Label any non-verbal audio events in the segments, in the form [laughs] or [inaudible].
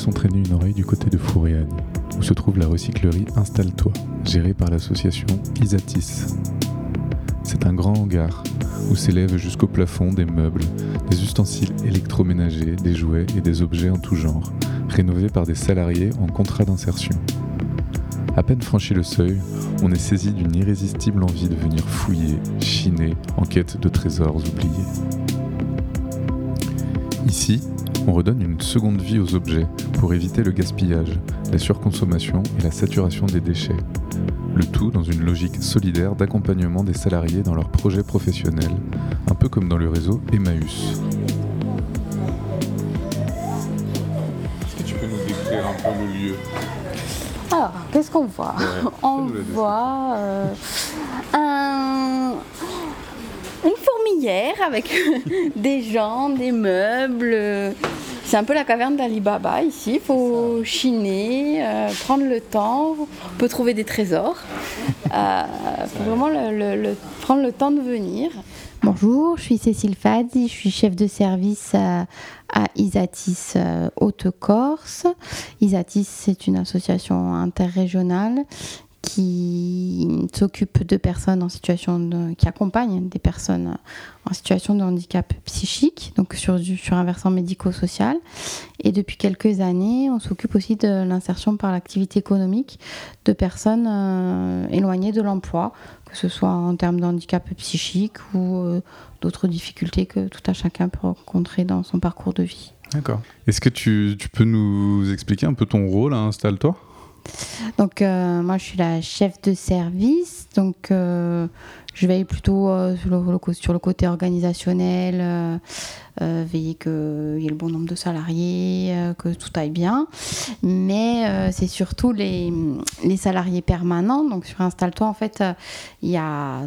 laissons traîner une oreille du côté de Fouriane, où se trouve la recyclerie Installe-toi, gérée par l'association Isatis. C'est un grand hangar où s'élèvent jusqu'au plafond des meubles, des ustensiles électroménagers, des jouets et des objets en tout genre, rénovés par des salariés en contrat d'insertion. À peine franchi le seuil, on est saisi d'une irrésistible envie de venir fouiller, chiner, en quête de trésors oubliés. Ici, on redonne une seconde vie aux objets pour éviter le gaspillage, la surconsommation et la saturation des déchets. Le tout dans une logique solidaire d'accompagnement des salariés dans leurs projets professionnels, un peu comme dans le réseau Emmaüs. Est-ce que tu peux nous décrire un peu le lieu? Alors, qu'est-ce qu'on voit? Ouais, On voit euh, un- avec [laughs] des gens, des meubles. C'est un peu la caverne d'Ali Baba ici. Il faut chiner, euh, prendre le temps. On peut trouver des trésors. Euh, faut vraiment prendre le temps de venir. Bonjour, je suis Cécile Fadzi, je suis chef de service à, à Isatis euh, Haute-Corse. Isatis, c'est une association interrégionale qui s'occupe de personnes en situation de, qui accompagne des personnes en situation de handicap psychique, donc sur, du, sur un versant médico-social. Et depuis quelques années, on s'occupe aussi de l'insertion par l'activité économique de personnes euh, éloignées de l'emploi, que ce soit en termes de handicap psychique ou euh, d'autres difficultés que tout à chacun peut rencontrer dans son parcours de vie. D'accord. Est-ce que tu, tu peux nous expliquer un peu ton rôle à Installe-toi? Donc euh, moi je suis la chef de service, donc euh, je veille plutôt euh, sur, le, côté organisationnel, veiller qu'il y ait le bon nombre de salariés, que tout aille bien. Mais c'est surtout les, les salariés permanents. Donc sur Installe-toi en fait il y a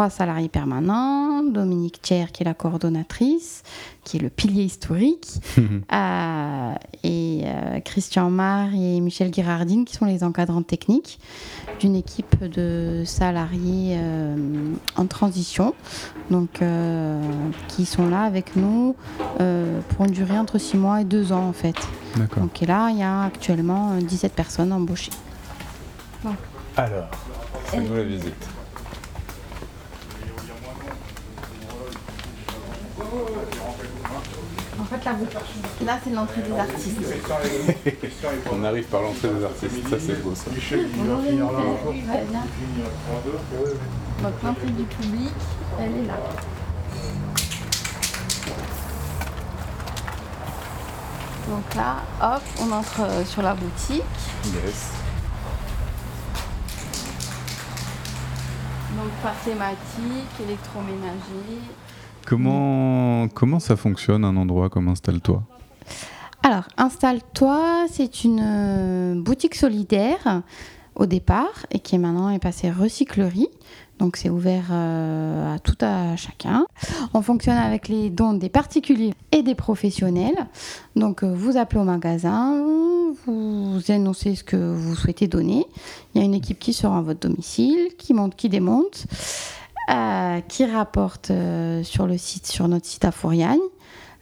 trois salariés permanents, Dominique Thiers qui est la coordonnatrice, qui est le pilier historique, [laughs] euh, et euh, Christian Mar et Michel Girardine qui sont les encadrants techniques d'une équipe de salariés euh, en transition, donc euh, qui sont là avec nous euh, pour une durée entre 6 mois et 2 ans en fait. Donc et là, il y a actuellement euh, 17 personnes embauchées. Alors, fais-nous la visite. En fait, là, là c'est l'entrée des artistes. [laughs] On arrive par l'entrée des artistes, ça c'est beau ça. Donc l'entrée du public, elle est là. Donc là, hop, on entre euh, sur la boutique. Yes. Donc par thématique, électroménager. Comment, comment ça fonctionne un endroit comme Installe-toi? Alors, installe-toi, c'est une euh, boutique solidaire au départ et qui maintenant est passée recyclerie. Donc c'est ouvert euh, à tout à chacun. On fonctionne avec les dons des particuliers et des professionnels. Donc euh, vous appelez au magasin, vous énoncez ce que vous souhaitez donner. Il y a une équipe qui sera à votre domicile, qui monte, qui démonte, euh, qui rapporte euh, sur le site, sur notre site à Fouriagne.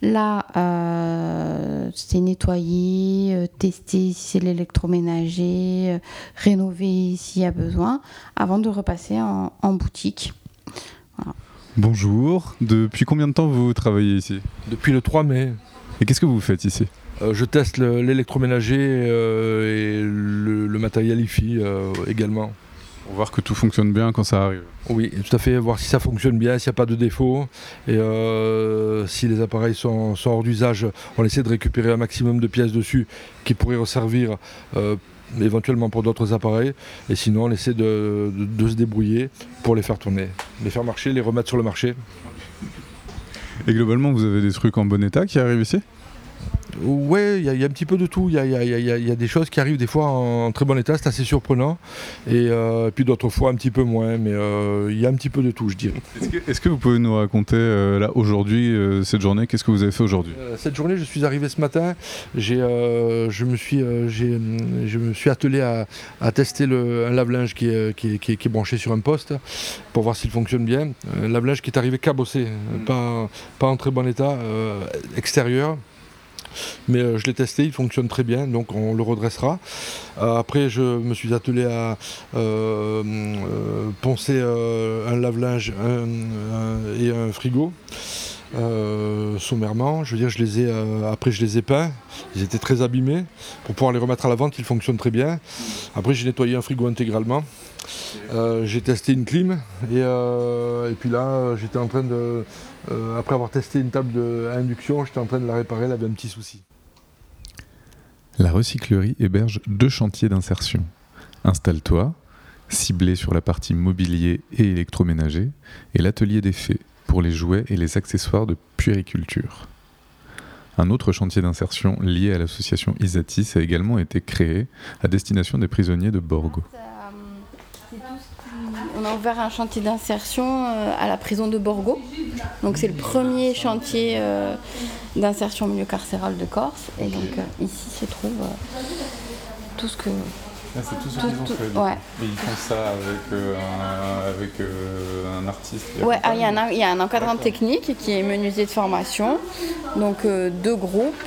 Là, euh, c'est nettoyer, euh, tester si c'est l'électroménager, euh, rénover s'il y a besoin, avant de repasser en, en boutique. Bonjour, depuis combien de temps vous travaillez ici? Depuis le 3 mai, Et qu'est-ce que vous faites ici? Euh, je teste le- l'électroménager euh, et le, le matériel IFI euh, également. Pour voir que tout fonctionne bien quand ça arrive. Oui, tout à fait, voir si ça fonctionne bien, s'il n'y a pas de défaut. Et euh, si les appareils sont, sont hors d'usage, on essaie de récupérer un maximum de pièces dessus qui pourraient resservir euh, éventuellement pour d'autres appareils. Et sinon, on essaie de, de- de se débrouiller pour les faire tourner, les faire marcher, les remettre sur le marché. Et globalement, vous avez des trucs en bon état qui arrivent ici? Ouais, il y, a- il y a un petit peu de tout. Il y a, y y des choses qui arrivent des fois en très bon état, c'est assez surprenant. Et euh, puis d'autres fois un petit peu moins, mais euh, il y a un petit peu de tout, je dirais. Est-ce que, vous pouvez nous raconter, euh, là, aujourd'hui, cette journée, qu'est-ce que vous avez fait aujourd'hui? Cette journée, je suis arrivé ce matin. J'ai, je, me suis, je me suis attelé à, à tester le, un lave-linge qui est, qui, est, qui est- qui est branché sur un poste pour voir s'il fonctionne bien. Un lave-linge qui est arrivé cabossé, pas, pas en très bon état, extérieur. Mais euh, je l'ai testé, il fonctionne très bien, donc on le redressera. Euh, après, je me suis attelé à poncer un lave-linge et un frigo. sommairement. Je veux dire, je les ai, après je les ai peints, ils étaient très abîmés. Pour pouvoir les remettre à la vente, ils fonctionnent très bien. Après, j'ai nettoyé un frigo intégralement. j'ai testé une clim et puis là, j'étais en train de, euh, après avoir testé une table d'induction, j'étais en train de la réparer, elle avait un petit souci. La recyclerie héberge deux chantiers d'insertion. Installe-toi, ciblé sur la partie mobilier et électroménager, et l'atelier des fées pour les jouets et les accessoires de puériculture. Un autre chantier d'insertion lié à l'association Isatis a également été créé à destination des prisonniers de Borgo. Ouvert un chantier d'insertion euh, à la prison de Borgo. Donc c'est le premier chantier euh, d'insertion au milieu carcéral de Corse. Et donc euh, ici se trouve tout ce que ah, c'est tout ce qu'ils ont fait. Ouais. Et ils font ça avec, un, avec un, artiste. Ouais, ah, il y, y, a un encadrant technique qui est menuisier de formation. Donc deux groupes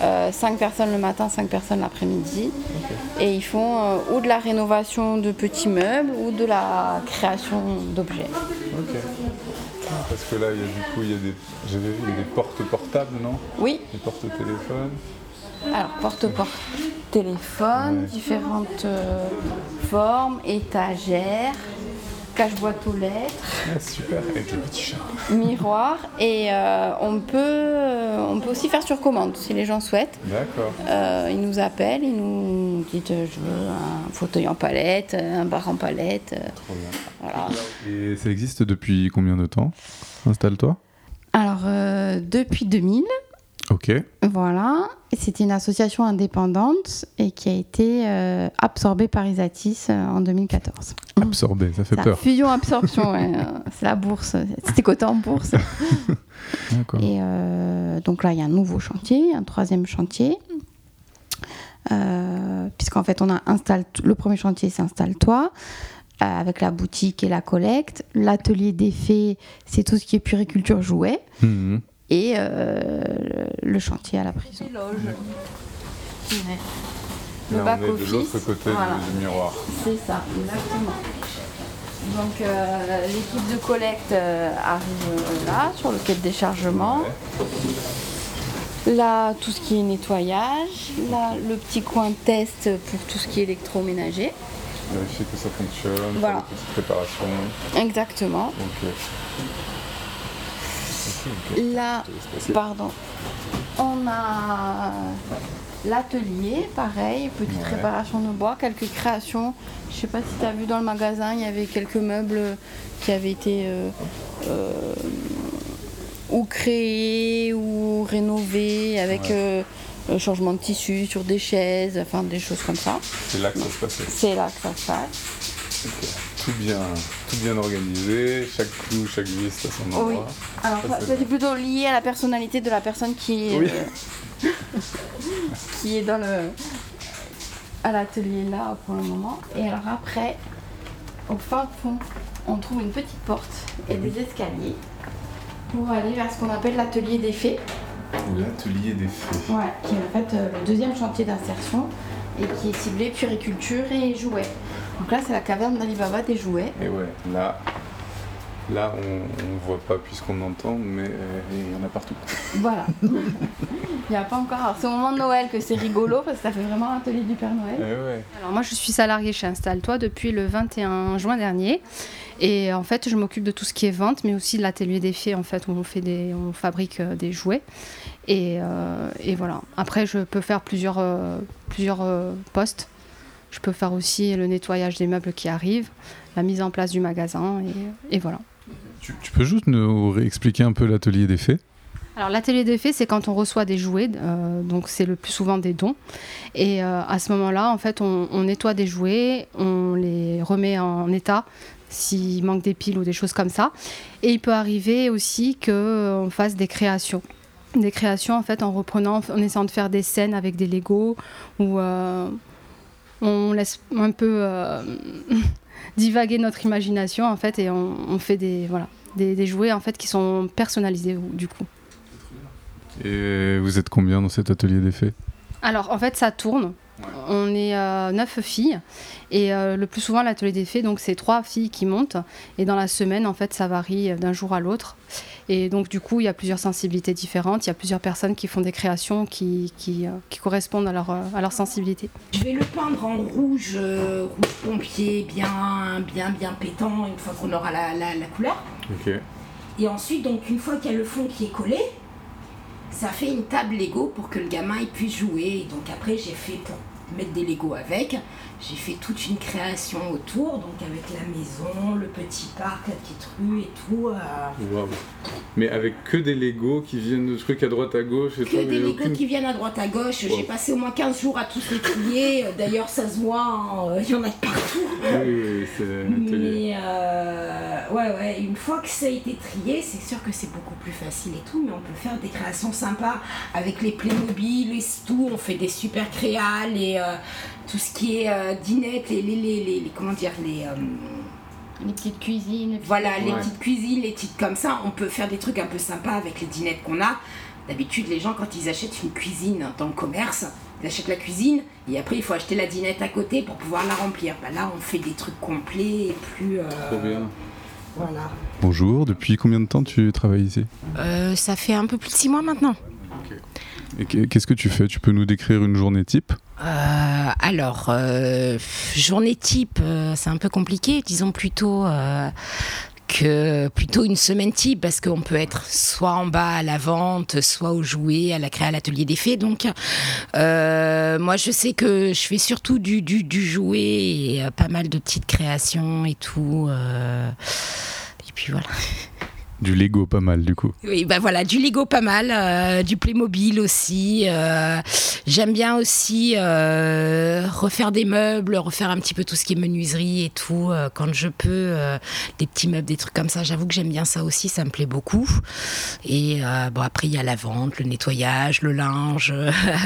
euh, 5 personnes le matin, 5 personnes l'après-midi. Et ils font euh, ou de la rénovation de petits meubles ou de la création d'objets. Ok. Parce que là, il y a, du coup, il y a des, j'avais vu, des portes portables, non? Oui. Des portes téléphones. Alors, porte-porte téléphone, différentes euh, formes, étagères, cache-boîte aux lettres. Ah, super, avec le petit chat. Miroir. Et euh, on, peut, euh, on peut aussi faire sur commande si les gens souhaitent. D'accord. Euh, ils nous appellent, ils nous disent je veux un fauteuil en palette, un bar en palette. Trop bien. Voilà. Et ça existe depuis combien de temps? Installe-toi Alors, depuis 2000. Ok. Voilà. C'était une association indépendante et qui a été euh, absorbée par Isatis euh, en 2014. Absorbée, ça fait peur. Fusion-absorption, ouais, euh, [laughs] c'est la bourse. C'était coté en bourse. D'accord. Et donc là, il y a un nouveau chantier, un troisième chantier. Puisqu'en fait, on a installé. Le premier chantier, c'est Installe-toi avec la boutique et la collecte. L'atelier des fées, c'est tout ce qui est puriculture jouet. Mmh et euh, le chantier à la prison. Le back on est de l'autre côté du miroir. C'est ça, exactement. Donc euh, l'équipe de collecte euh, arrive là, sur le quai de déchargement. Là, tout ce qui est nettoyage. Là, le petit coin test pour tout ce qui est électroménager. Vérifier que ça fonctionne, voilà. préparation. Exactement. Là, pardon, on a l'atelier, pareil, petite réparation de bois, quelques créations. Je sais pas si tu as vu dans le magasin, il y avait quelques meubles qui avaient été euh, euh, ou créés ou rénovés avec euh, changement de tissu sur des chaises, enfin des choses comme ça. C'est là que ça se passe. C'est là que ça se passe tout bien, tout bien organisé, chaque clou, chaque vis à son endroit. Oui. Alors c'est plutôt lié à la personnalité de la personne qui est, [laughs] qui est dans le à l'atelier là pour le moment. Et alors après, au fin fond, on trouve une petite porte et des escaliers pour aller vers ce qu'on appelle l'atelier des fées. L'atelier des fées. Ouais, qui est en fait euh, le deuxième chantier d'insertion et qui est ciblé puriculture et jouets. Donc là, c'est la caverne d'Alibaba des jouets. Et ouais, là, là on ne voit pas puisqu'on entend, mais euh, il y en a partout. Voilà. [laughs] il n'y a pas encore. Alors, c'est au moment de Noël que c'est rigolo parce que ça fait vraiment un atelier du Père Noël. Et Alors, moi, je suis salariée chez Installe-toi depuis le 21 juin dernier. Et en fait, je m'occupe de tout ce qui est vente, mais aussi de l'atelier des fées, en fait, où on, fait des, on fabrique euh, des jouets. Et, euh, et, voilà. Après, je peux faire plusieurs, plusieurs postes. Je peux faire aussi le nettoyage des meubles qui arrivent, la mise en place du magasin, et, voilà. Tu, peux juste nous réexpliquer un peu l'atelier des faits alors l'atelier des faits, c'est quand on reçoit des jouets, euh, donc c'est le plus souvent des dons. Et euh, à ce moment-là, en fait, on, nettoie des jouets, on les remet en état s'il manque des piles ou des choses comme ça. Et il peut arriver aussi qu'on euh, fasse des créations. Des créations en fait en reprenant, en essayant de faire des scènes avec des Legos ou on laisse un peu euh, [laughs] divaguer notre imagination en fait et on, fait des voilà des, jouets en fait qui sont personnalisés du coup. Et vous êtes combien dans cet atelier d'effets Alors en fait ça tourne. On est euh, neuf filles et euh, le plus souvent l'atelier des donc c'est trois filles qui montent et dans la semaine en fait ça varie d'un jour à l'autre et donc du coup il y a plusieurs sensibilités différentes, il y a plusieurs personnes qui font des créations qui, qui, euh, correspondent à leur, à leur sensibilité. Je vais le peindre en rouge, rouge pompier, bien bien bien pétant une fois qu'on aura la, la, couleur. Et ensuite donc une fois qu'il y a le fond qui est collé, ça fait une table Lego pour que le gamin puisse jouer. donc après, j'ai fait pour mettre des Lego avec. J'ai fait toute une création autour, donc avec la maison, le petit parc, la petite rue et tout. Euh. Mais avec que des Lego qui viennent de trucs à droite à gauche et Que des Lego qui viennent à droite à gauche. J'ai passé au moins 15 jours à tous les trier. D'ailleurs, ça se voit, hein, il y en a partout. Oui, oui, c'est Mais euh, ouais, ouais, une fois que ça a été trié, c'est sûr que c'est beaucoup plus facile et tout, mais on peut faire des créations sympas avec les Playmobil, les tout. On fait des super créas, les. Euh, tout ce qui est euh, dinette, les, les, les, les, comment dire, les, euh, les petites cuisines. voilà, les petites cuisines, les petites comme ça. On peut faire des trucs un peu sympas avec les dinettes qu'on a. D'habitude, les gens, quand ils achètent une cuisine dans le commerce, ils achètent la cuisine et après, il faut acheter la dinette à côté pour pouvoir la remplir. Bah, là, on fait des trucs complets et plus. Euh, Trop bien. Voilà. Bonjour, depuis combien de temps tu travailles ici? Ça fait un peu plus de six mois maintenant. Qu'est-ce que tu fais? Tu peux nous décrire une journée type? Euh, Alors, euh, journée type, euh, c'est un peu compliqué. Disons plutôt que plutôt une semaine type parce qu'on peut être soit en bas à la vente, soit au jouet, à la créa, l'atelier des fées. Donc, moi, je sais que je fais surtout du, du, du jouet et pas mal de petites créations et tout. et puis voilà. [laughs] Du Lego pas mal du coup. Oui, bah voilà, du Lego pas mal, euh, du Playmobil aussi. Euh, j'aime bien aussi euh, refaire des meubles, refaire un petit peu tout ce qui est menuiserie et tout quand je peux. des petits meubles, des trucs comme ça. J'avoue que j'aime bien ça aussi, ça me plaît beaucoup. Et bon, après il y a la vente, le nettoyage, le linge,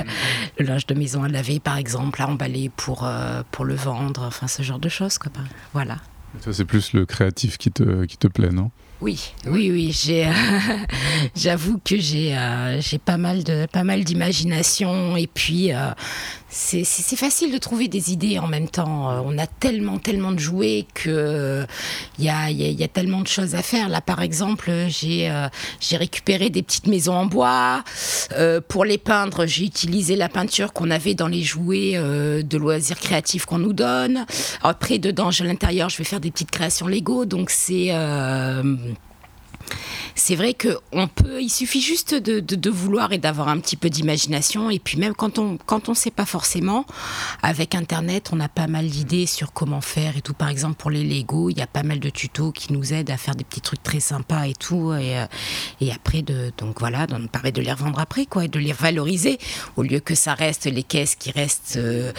[laughs] le linge de maison à laver par exemple, à emballer pour pour le vendre, enfin ce genre de choses quoi. Voilà. Ça c'est plus le créatif qui te qui te plaît, non? Oui, oui, oui. [laughs] J'avoue que j'ai, euh, j'ai pas mal de, pas mal d'imagination et puis euh, c'est, facile de trouver des idées en même temps. Euh, on a tellement, tellement de jouets que il y a, y a, tellement de choses à faire. Là, par exemple, j'ai, j'ai récupéré des petites maisons en bois pour les peindre. J'ai utilisé la peinture qu'on avait dans les jouets de loisirs créatifs qu'on nous donne. Après, dedans, à l'intérieur, je vais faire des petites créations Lego. Donc c'est c'est vrai que on peut, il suffit juste de, vouloir et d'avoir un petit peu d'imagination. Et puis même quand on quand on sait pas forcément, avec Internet, on a pas mal d'idées sur comment faire et tout. Par exemple pour les Lego, il y a pas mal de tutos qui nous aident à faire des petits trucs très sympas et tout. Et, euh, et après de donc voilà, on permet de les revendre après quoi, et de les valoriser au lieu que ça reste les caisses qui restent. Euh,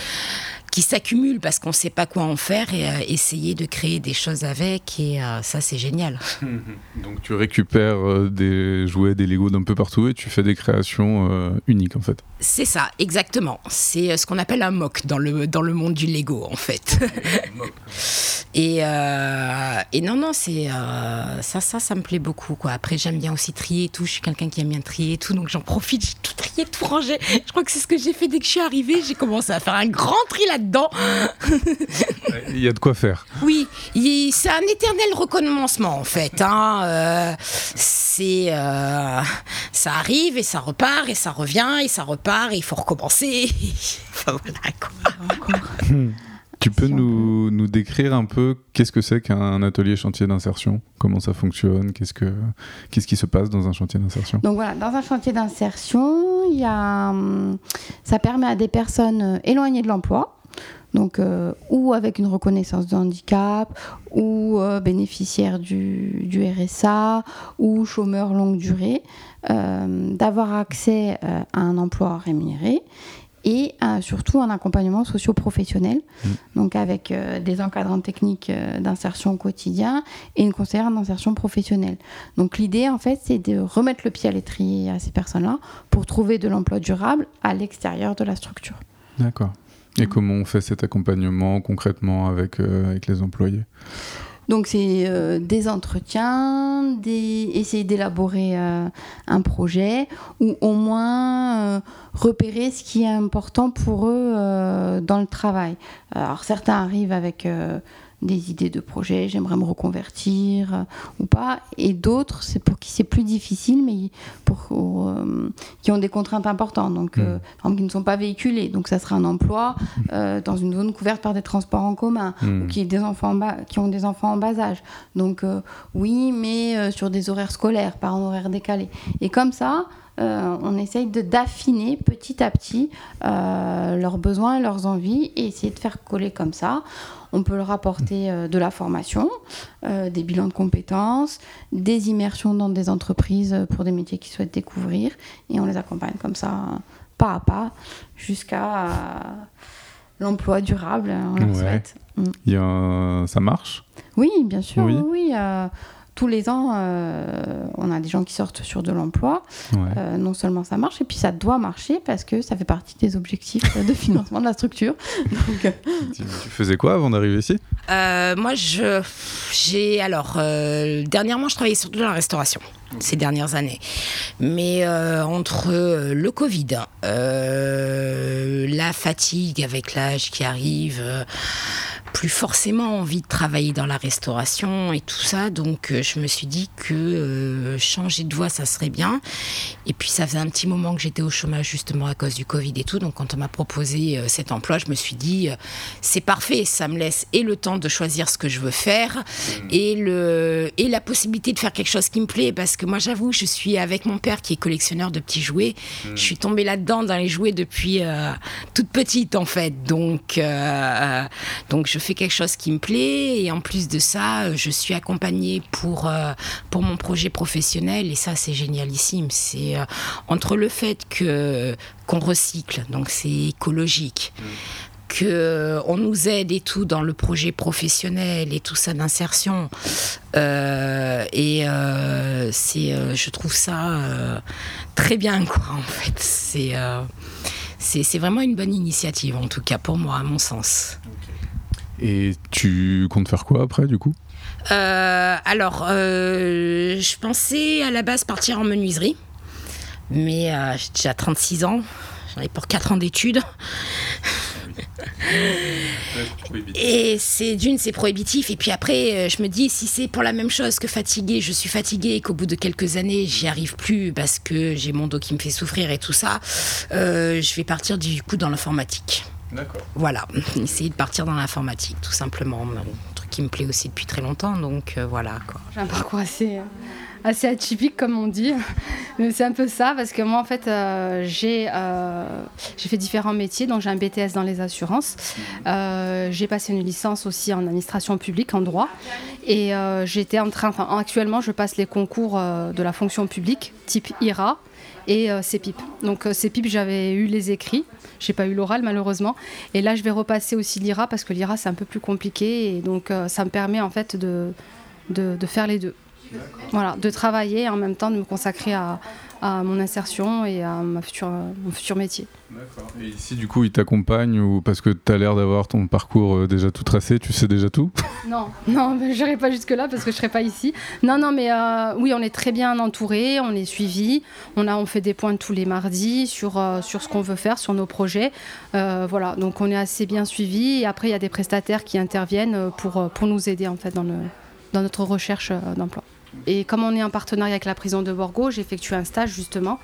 qui s'accumulent parce qu'on ne sait pas quoi en faire et euh, essayer de créer des choses avec. Et euh, ça, c'est génial. [laughs] Donc tu récupères euh, des jouets, des Lego d'un peu partout et tu fais des créations uniques en fait. C'est ça, exactement. C'est ce qu'on appelle un mock dans le, dans le monde du Lego en fait. [laughs] et, et non, non, c'est ça, ça, ça me plaît beaucoup. Quoi. Après, j'aime bien aussi trier et tout. Je suis quelqu'un qui aime bien trier et tout, donc j'en profite. J'ai tout trié, tout rangé. Je crois que c'est ce que j'ai fait dès que je suis arrivée. J'ai commencé à faire un grand tri là dedans [laughs] Il y a de quoi faire. Oui, c'est un éternel recommencement en fait. Hein. Euh, c'est, euh, ça arrive et ça repart et ça revient et ça repart et il faut recommencer. [laughs] enfin voilà quoi. [laughs] Tu peux nous, nous, décrire un peu qu'est-ce que c'est qu'un atelier chantier d'insertion? Comment ça fonctionne? Qu'est-ce, que, qu'est-ce qui se passe dans un chantier d'insertion? Donc voilà, dans un chantier d'insertion, il y a, hum, ça permet à des personnes éloignées de l'emploi donc euh, ou avec une reconnaissance de handicap, ou euh, bénéficiaire du, RSA, ou chômeur longue durée, euh, d'avoir accès à un emploi rémunéré et surtout un accompagnement socio-professionnel, mmh. donc avec des encadrants techniques d'insertion au quotidien et une conseillère d'insertion professionnelle. Donc l'idée, en fait, c'est de remettre le pied à l'étrier à ces personnes-là pour trouver de l'emploi durable à l'extérieur de la structure. D'accord. Et comment on fait cet accompagnement concrètement avec, euh, avec les employés? Donc c'est euh, des entretiens, essayer d'élaborer euh, un projet ou au moins repérer ce qui est important pour eux dans le travail. Alors certains arrivent avec des idées de projet, j'aimerais me reconvertir euh, ou pas. Et d'autres, c'est pour qui c'est plus difficile, mais pour euh, qui ont des contraintes importantes, donc euh, hmm. qui ne sont pas véhiculés. Donc ça sera un emploi dans une zone couverte par des transports en commun, ou qui, des enfants qui ont des enfants en bas âge. Donc oui, mais sur des horaires scolaires, pas en horaire décalé. Et comme ça, on essaye d'affiner petit à petit leurs besoins et leurs envies et essayer de faire coller comme ça. On peut leur apporter euh, de la formation, euh, des bilans de compétences, des immersions dans des entreprises pour des métiers qu'ils souhaitent découvrir. Et on les accompagne comme ça, pas à pas, jusqu'à l'emploi durable, on souhaite. Mm. Ça marche? Oui, bien sûr. Oui. oui euh, tous les ans, euh, on a des gens qui sortent sur de l'emploi. Euh, non seulement ça marche, et puis ça doit marcher parce que ça fait partie des objectifs de [laughs] financement de la structure. Euh, tu, faisais quoi avant d'arriver ici? Moi, je, j'ai alors dernièrement, je travaillais surtout dans la restauration ces dernières années. Mais entre le Covid, la fatigue avec l'âge qui arrive, plus forcément envie de travailler dans la restauration et tout ça. Donc euh, je me suis dit que euh, changer de voie, ça serait bien. Et puis ça faisait un petit moment que j'étais au chômage justement à cause du Covid et tout. Donc quand on m'a proposé euh, cet emploi, je me suis dit c'est parfait, ça me laisse et le temps de choisir ce que je veux faire mmh. et, le, et la possibilité de faire quelque chose qui me plaît. Parce que moi j'avoue, je suis avec mon père qui est collectionneur de petits jouets. Mmh. Je suis tombée là-dedans dans les jouets depuis toute petite en fait. Donc, donc je fais quelque chose qui me plaît et en plus de ça, je suis accompagnée pour, euh, pour mon projet professionnel et ça c'est génialissime. C'est euh, entre le fait que qu'on recycle, donc c'est écologique. Qu'on on nous aide et tout dans le projet professionnel et tout ça d'insertion. Euh, et c'est je trouve ça très bien quoi en fait. C'est c'est vraiment une bonne initiative en tout cas pour moi à mon sens. Et tu comptes faire quoi après, du coup? Euh, Alors, euh, je pensais à la base partir en menuiserie, mais euh, j'ai déjà 36 ans, j'en ai pour 4 ans d'études. Et c'est d'une, c'est prohibitif. Et puis après, je me dis, si c'est pour la même chose que fatigué, je suis fatiguée et qu'au bout de quelques années, j'y arrive plus parce que j'ai mon dos qui me fait souffrir et tout ça, je vais partir du coup dans l'informatique. Voilà, [laughs] essayer de partir dans l'informatique, tout simplement. Un truc qui me plaît aussi depuis très longtemps, donc euh, voilà. J'ai un parcours assez, euh, assez atypique, comme on dit. C'est un peu ça, parce que moi, en fait, euh, j'ai fait différents métiers. Donc, j'ai un BTS dans les assurances. j'ai passé une licence aussi en administration publique, en droit. Et j'étais en train, enfin, actuellement, je passe les concours de la fonction publique, type IRA et CEPIP. Donc, CEPIP, j'avais eu les écrits. J'ai pas eu l'oral malheureusement. Et là, je vais repasser aussi l'IRA parce que l'IRA c'est un peu plus compliqué et donc euh, ça me permet en fait de, de, de faire les deux. Voilà, de travailler et en même temps de me consacrer à, à mon insertion et à ma future, mon futur métier. Et ici, du coup, il t'accompagne ou parce que tu as l'air d'avoir ton parcours euh, déjà tout tracé, tu sais déjà tout? [laughs] Non, non, [laughs] je n'irai pas jusque-là parce que je ne serai pas ici. Non, non, mais euh, oui, on est très bien entouré, on est suivi, on, a, on fait des points tous les mardis sur, euh, sur ce qu'on veut faire, sur nos projets. voilà, donc on est assez bien suivi et après, il y a des prestataires qui interviennent pour, pour nous aider en fait dans, le, dans notre recherche d'emploi. Et comme on est en partenariat avec la prison de Borgo, j'ai effectué un stage justement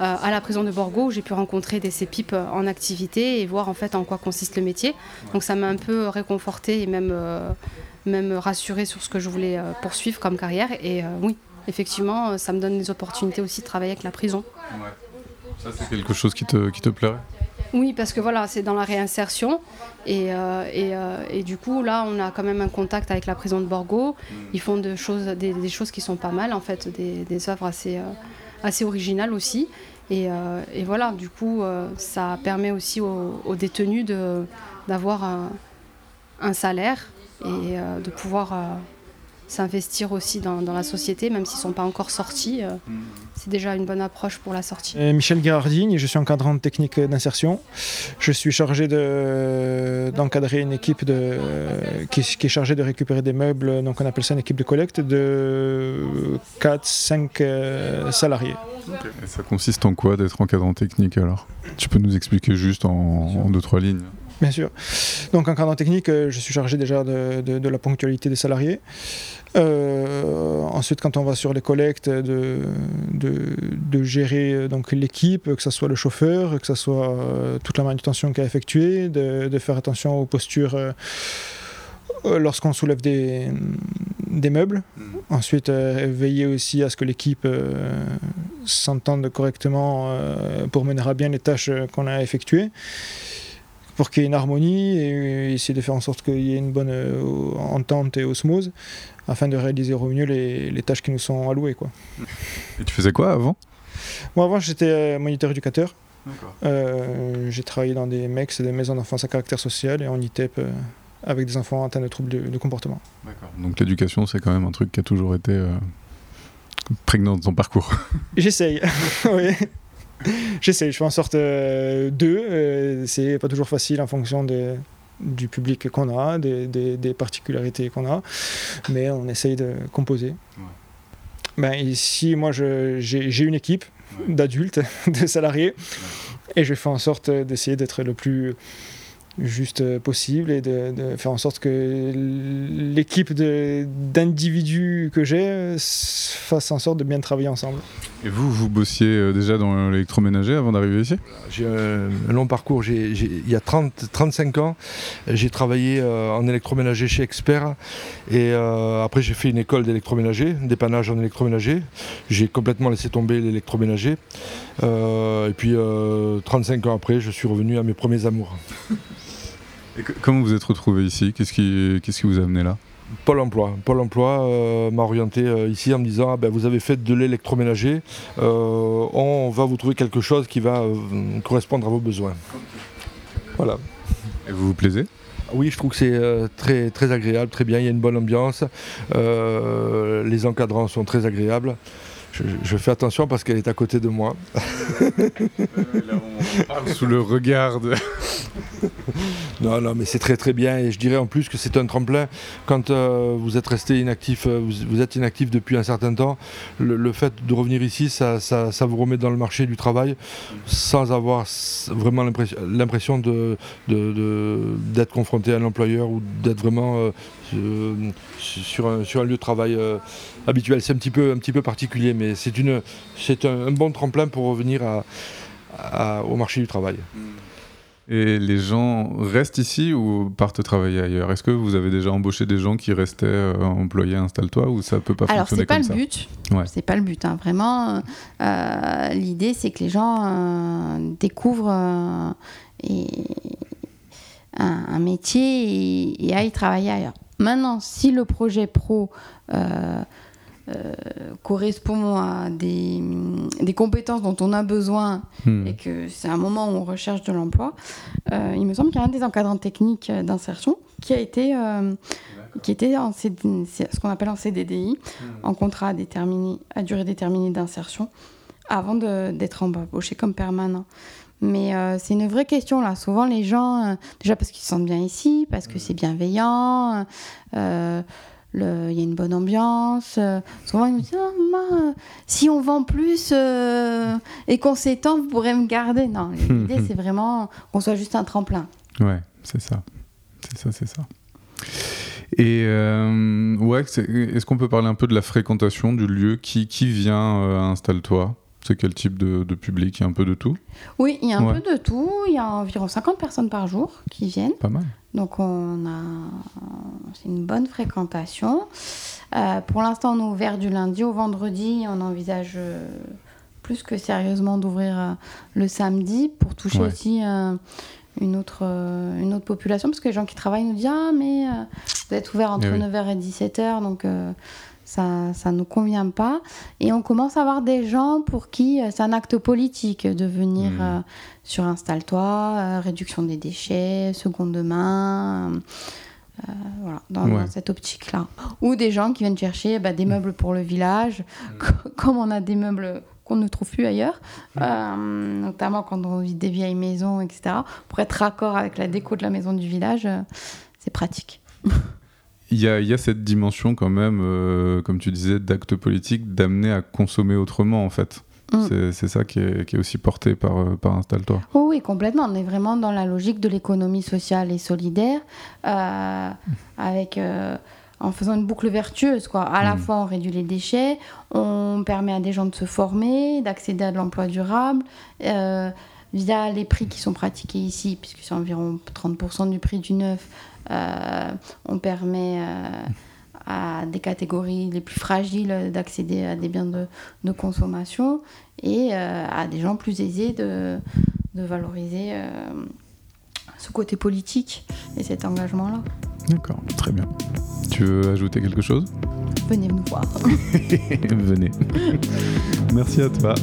euh, à la prison de Borgo où j'ai pu rencontrer des CEPIP euh, en activité et voir en fait en quoi consiste le métier. Donc ça m'a un peu réconforté et même, euh, même rassuré sur ce que je voulais poursuivre comme carrière. Et oui, effectivement, ça me donne des opportunités aussi de travailler avec la prison. Ça c'est quelque chose qui te, qui te plairait? Oui, parce que voilà, c'est dans la réinsertion. Et, euh, euh, et, du coup, là, on a quand même un contact avec la prison de Borgo. Mm. Ils font de choses, des, choses qui sont pas mal, en fait, des, des œuvres assez, euh, assez originales aussi. Et, et, voilà, du coup, ça permet aussi aux, détenus d'avoir un, un, salaire et de pouvoir s'investir aussi dans, dans, la société, même s'ils ne sont pas encore sortis. C'est déjà une bonne approche pour la sortie. Euh, Michel Girardini, je suis encadrant technique d'insertion. Je suis chargé d'encadrer une équipe de, qui, est chargée de récupérer des meubles, donc on appelle ça une équipe de collecte, de 4-5 salariés. Et ça consiste en quoi d'être encadrant technique alors? Tu peux nous expliquer juste en, en deux, trois lignes Bien sûr. Donc en cadre technique, euh, je suis chargé déjà de, la ponctualité des salariés. Euh, ensuite, quand on va sur les collectes, de, de, gérer euh, donc l'équipe, que ce soit le chauffeur, que ce soit toute la manutention qui a effectuée, de, faire attention aux postures lorsqu'on soulève des, des meubles. Mmh. Ensuite, veiller aussi à ce que l'équipe s'entende correctement pour mener à bien les tâches qu'on a effectuées pour qu'il y ait une harmonie et essayer de faire en sorte qu'il y ait une bonne euh, entente et osmose afin de réaliser au mieux les, tâches qui nous sont allouées. Quoi. Et tu faisais quoi avant? Moi avant j'étais euh, moniteur éducateur. Euh, j'ai travaillé dans des MEX, des maisons d'enfance à caractère social et en ITEP avec des enfants atteints de troubles de, comportement. Donc l'éducation c'est quand même un truc qui a toujours été prégnant dans ton parcours. J'essaye, [laughs] oui. [laughs] J'essaie, je fais en sorte euh, d'eux. Euh, c'est pas toujours facile en fonction du public qu'on a, des, particularités qu'on a, mais on essaye de composer. Ben, ici, moi, j'ai une équipe d'adultes, [laughs] de salariés, et je fais en sorte d'essayer d'être le plus juste euh, possible et de, faire en sorte que l'équipe d'individus que j'ai euh, fasse en sorte de bien travailler ensemble. Et vous, vous bossiez euh, déjà dans l'électroménager avant d'arriver ici? J'ai un, long parcours. il y a 30, 35 ans, j'ai travaillé en électroménager chez Expert et après j'ai fait une école d'électroménager, dépannage en électroménager. J'ai complètement laissé tomber l'électroménager. et puis 35 ans après, je suis revenu à mes premiers amours comment vous êtes retrouvé ici? Qu'est-ce qui, qui vous a amené là? Pôle emploi. Pôle emploi euh, m'a orienté euh, ici en me disant ah, ben, vous avez fait de l'électroménager, euh, on va vous trouver quelque chose qui va correspondre à vos besoins. Voilà. Et vous vous plaisez? Oui, je trouve que c'est très, très agréable, très bien, il y a une bonne ambiance, les encadrants sont très agréables. Je, fais attention parce qu'elle est à côté de moi. sous le regard de... [laughs] non, non, mais c'est très très bien et je dirais en plus que c'est un tremplin. Quand euh, vous êtes resté inactif, euh, vous, êtes inactif depuis un certain temps, le, fait de revenir ici, ça, ça, vous remet dans le marché du travail sans avoir vraiment l'impression d'être de, confronté à l'employeur ou d'être vraiment euh, sur, un, sur, un, lieu de travail habituel. C'est un petit peu, un petit peu particulier, mais c'est un, un bon tremplin pour revenir à, au marché du travail. Et les gens restent ici ou partent travailler ailleurs? Est-ce que vous avez déjà embauché des gens qui restaient euh, employés Installe-toi ou ça peut pas fonctionner comme ça Alors c'est pas le but. C'est pas le but. Hein. Vraiment, euh, l'idée c'est que les gens euh, découvrent un, métier et, aillent travailler ailleurs. Maintenant, si le projet pro euh, correspond à des, des, compétences dont on a besoin hmm. et que c'est un moment où on recherche de l'emploi, euh, il me semble qu'il y a un des encadrants techniques d'insertion qui a été euh, qui était en ce qu'on appelle en CDDI, hmm. en contrat déterminé, à durée déterminée d'insertion, avant d'être embauché comme permanent. Mais c'est une vraie question là. Souvent les gens, déjà parce qu'ils se sentent bien ici, parce que c'est bienveillant il y a une bonne ambiance. Euh, souvent, ils me disent oh, si on vend plus euh, et qu'on s'étend, vous pourrez me garder. Non, [laughs] l'idée, c'est vraiment qu'on soit juste un tremplin. Ouais, c'est ça. C'est ça, c'est ça. Et euh, ouais, est-ce qu'on peut parler un peu de la fréquentation du lieu? Qui, qui vient Installe-toi? C'est quel type de, public Il y a un peu de tout Oui, il y a un peu de tout. Il y a environ 50 personnes par jour qui viennent. Pas mal. Donc on a c'est une bonne fréquentation. Euh, pour l'instant, on est ouvert du lundi au vendredi. On envisage euh, plus que sérieusement d'ouvrir euh, le samedi pour toucher aussi une, autre, une autre population. Parce que les gens qui travaillent nous disent Ah, mais vous êtes ouvert entre 9h eh et 17h. Donc ça ne nous convient pas. Et on commence à avoir des gens pour qui euh, c'est un acte politique de venir mmh. euh, sur Installe-toi, euh, réduction des déchets, seconde main. voilà, dans, cette optique-là. Ou des gens qui viennent chercher bah, des mmh. meubles pour le village, mmh. [laughs] comme on a des meubles qu'on ne trouve plus ailleurs, euh, notamment quand on vit des vieilles maisons, etc. Pour être raccord avec la déco de la maison du village, euh, c'est pratique. [laughs] Il y, a, il y a cette dimension quand même, euh, comme tu disais, d'acte politique, d'amener à consommer autrement en fait. Mm. C'est- ça qui est, qui est aussi porté par, euh, par Installe-toi. Oh oui, complètement. On est vraiment dans la logique de l'économie sociale et solidaire, euh, avec, euh, en faisant une boucle vertueuse. Quoi. À la Mm. fois, on réduit les déchets, on permet à des gens de se former, d'accéder à de l'emploi durable, via les prix qui sont pratiqués ici, puisque c'est environ 30% du prix du neuf, euh, on permet euh, à des catégories les plus fragiles d'accéder à des biens de, de consommation et euh, à des gens plus aisés de, de valoriser euh, ce côté politique et cet engagement-là. D'accord, très bien. Tu veux ajouter quelque chose? Venez nous voir. [laughs] Venez. [laughs] Merci à toi.